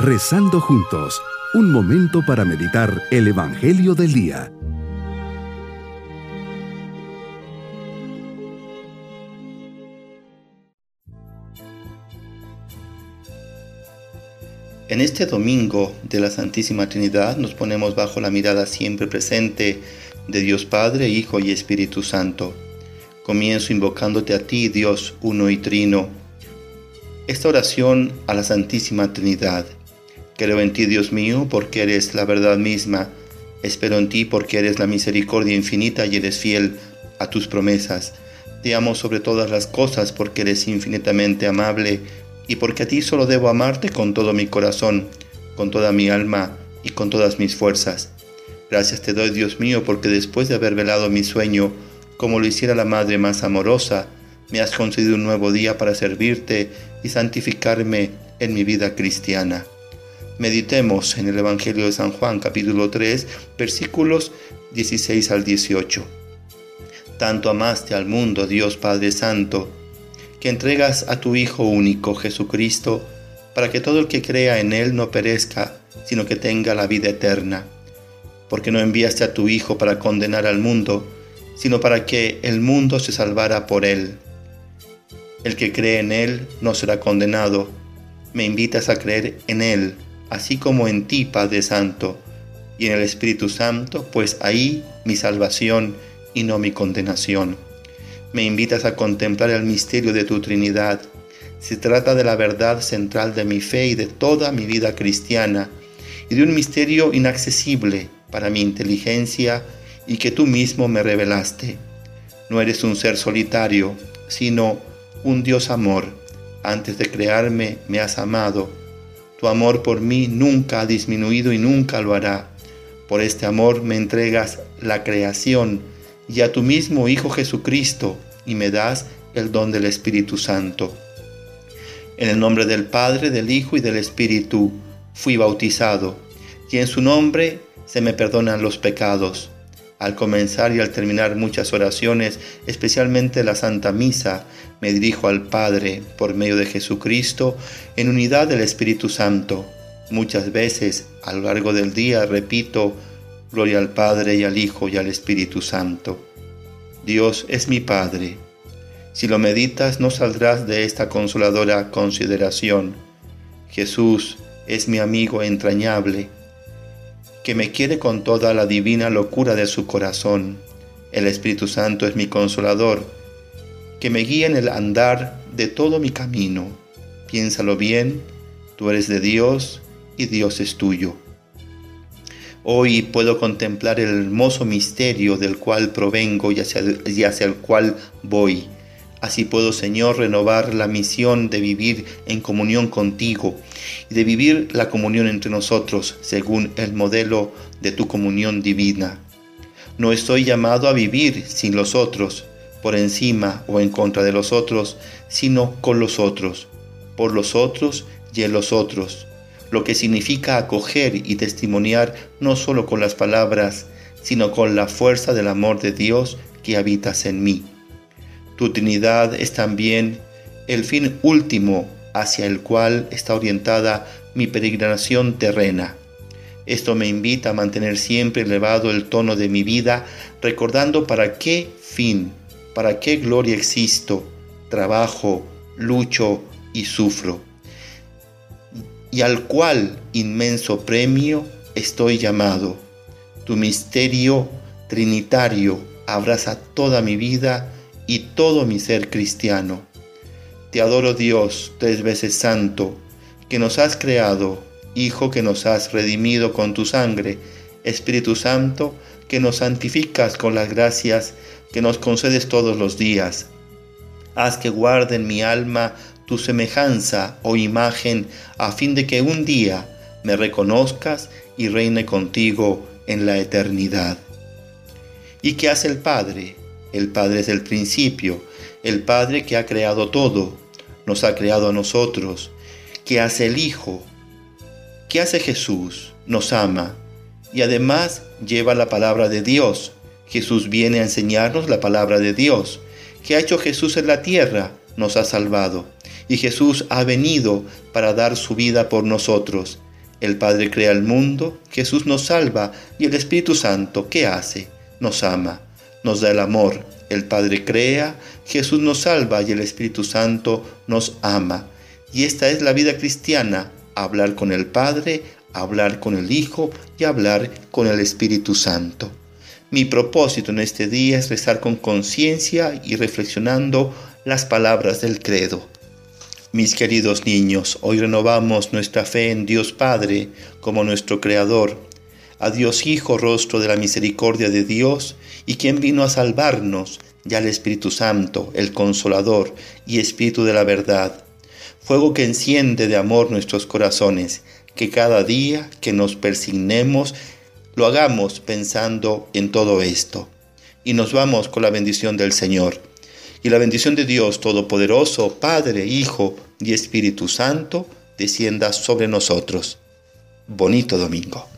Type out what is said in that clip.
Rezando juntos, un momento para meditar el Evangelio del Día. En este domingo de la Santísima Trinidad nos ponemos bajo la mirada siempre presente de Dios Padre, Hijo y Espíritu Santo. Comienzo invocándote a ti, Dios uno y trino. Esta oración a la Santísima Trinidad Creo en ti, Dios mío, porque eres la verdad misma. Espero en ti porque eres la misericordia infinita y eres fiel a tus promesas. Te amo sobre todas las cosas porque eres infinitamente amable y porque a ti solo debo amarte con todo mi corazón, con toda mi alma y con todas mis fuerzas. Gracias te doy, Dios mío, porque después de haber velado mi sueño, como lo hiciera la Madre más amorosa, me has concedido un nuevo día para servirte y santificarme en mi vida cristiana. Meditemos en el Evangelio de San Juan capítulo 3 versículos 16 al 18. Tanto amaste al mundo, Dios Padre Santo, que entregas a tu Hijo único, Jesucristo, para que todo el que crea en Él no perezca, sino que tenga la vida eterna. Porque no enviaste a tu Hijo para condenar al mundo, sino para que el mundo se salvara por Él. El que cree en Él no será condenado. Me invitas a creer en Él así como en ti, Padre Santo, y en el Espíritu Santo, pues ahí mi salvación y no mi condenación. Me invitas a contemplar el misterio de tu Trinidad. Se trata de la verdad central de mi fe y de toda mi vida cristiana, y de un misterio inaccesible para mi inteligencia y que tú mismo me revelaste. No eres un ser solitario, sino un Dios amor. Antes de crearme me has amado tu amor por mí nunca ha disminuido y nunca lo hará. Por este amor me entregas la creación y a tu mismo Hijo Jesucristo y me das el don del Espíritu Santo. En el nombre del Padre, del Hijo y del Espíritu fui bautizado y en su nombre se me perdonan los pecados. Al comenzar y al terminar muchas oraciones, especialmente la Santa Misa, me dirijo al Padre por medio de Jesucristo en unidad del Espíritu Santo. Muchas veces a lo largo del día repito, Gloria al Padre y al Hijo y al Espíritu Santo. Dios es mi Padre. Si lo meditas no saldrás de esta consoladora consideración. Jesús es mi amigo entrañable que me quiere con toda la divina locura de su corazón. El Espíritu Santo es mi consolador, que me guía en el andar de todo mi camino. Piénsalo bien, tú eres de Dios y Dios es tuyo. Hoy puedo contemplar el hermoso misterio del cual provengo y hacia, y hacia el cual voy Así puedo, Señor, renovar la misión de vivir en comunión contigo y de vivir la comunión entre nosotros según el modelo de tu comunión divina. No estoy llamado a vivir sin los otros, por encima o en contra de los otros, sino con los otros, por los otros y en los otros, lo que significa acoger y testimoniar no solo con las palabras, sino con la fuerza del amor de Dios que habitas en mí. Tu Trinidad es también el fin último hacia el cual está orientada mi peregrinación terrena. Esto me invita a mantener siempre elevado el tono de mi vida, recordando para qué fin, para qué gloria existo, trabajo, lucho y sufro, y al cual inmenso premio estoy llamado. Tu misterio trinitario abraza toda mi vida y todo mi ser cristiano. Te adoro Dios, tres veces santo, que nos has creado, Hijo que nos has redimido con tu sangre, Espíritu Santo, que nos santificas con las gracias que nos concedes todos los días. Haz que guarde en mi alma tu semejanza o imagen, a fin de que un día me reconozcas y reine contigo en la eternidad. ¿Y qué hace el Padre? El Padre es el principio, el Padre que ha creado todo, nos ha creado a nosotros, que hace el Hijo, que hace Jesús, nos ama y además lleva la palabra de Dios. Jesús viene a enseñarnos la palabra de Dios. que ha hecho Jesús en la tierra? Nos ha salvado. Y Jesús ha venido para dar su vida por nosotros. El Padre crea el mundo, Jesús nos salva y el Espíritu Santo, ¿qué hace? Nos ama, nos da el amor. El Padre crea, Jesús nos salva y el Espíritu Santo nos ama. Y esta es la vida cristiana, hablar con el Padre, hablar con el Hijo y hablar con el Espíritu Santo. Mi propósito en este día es rezar con conciencia y reflexionando las palabras del credo. Mis queridos niños, hoy renovamos nuestra fe en Dios Padre como nuestro Creador, a Dios Hijo, rostro de la misericordia de Dios, y quien vino a salvarnos, y al Espíritu Santo, el Consolador y Espíritu de la verdad, fuego que enciende de amor nuestros corazones, que cada día que nos persignemos lo hagamos pensando en todo esto. Y nos vamos con la bendición del Señor. Y la bendición de Dios Todopoderoso, Padre, Hijo y Espíritu Santo, descienda sobre nosotros. Bonito domingo.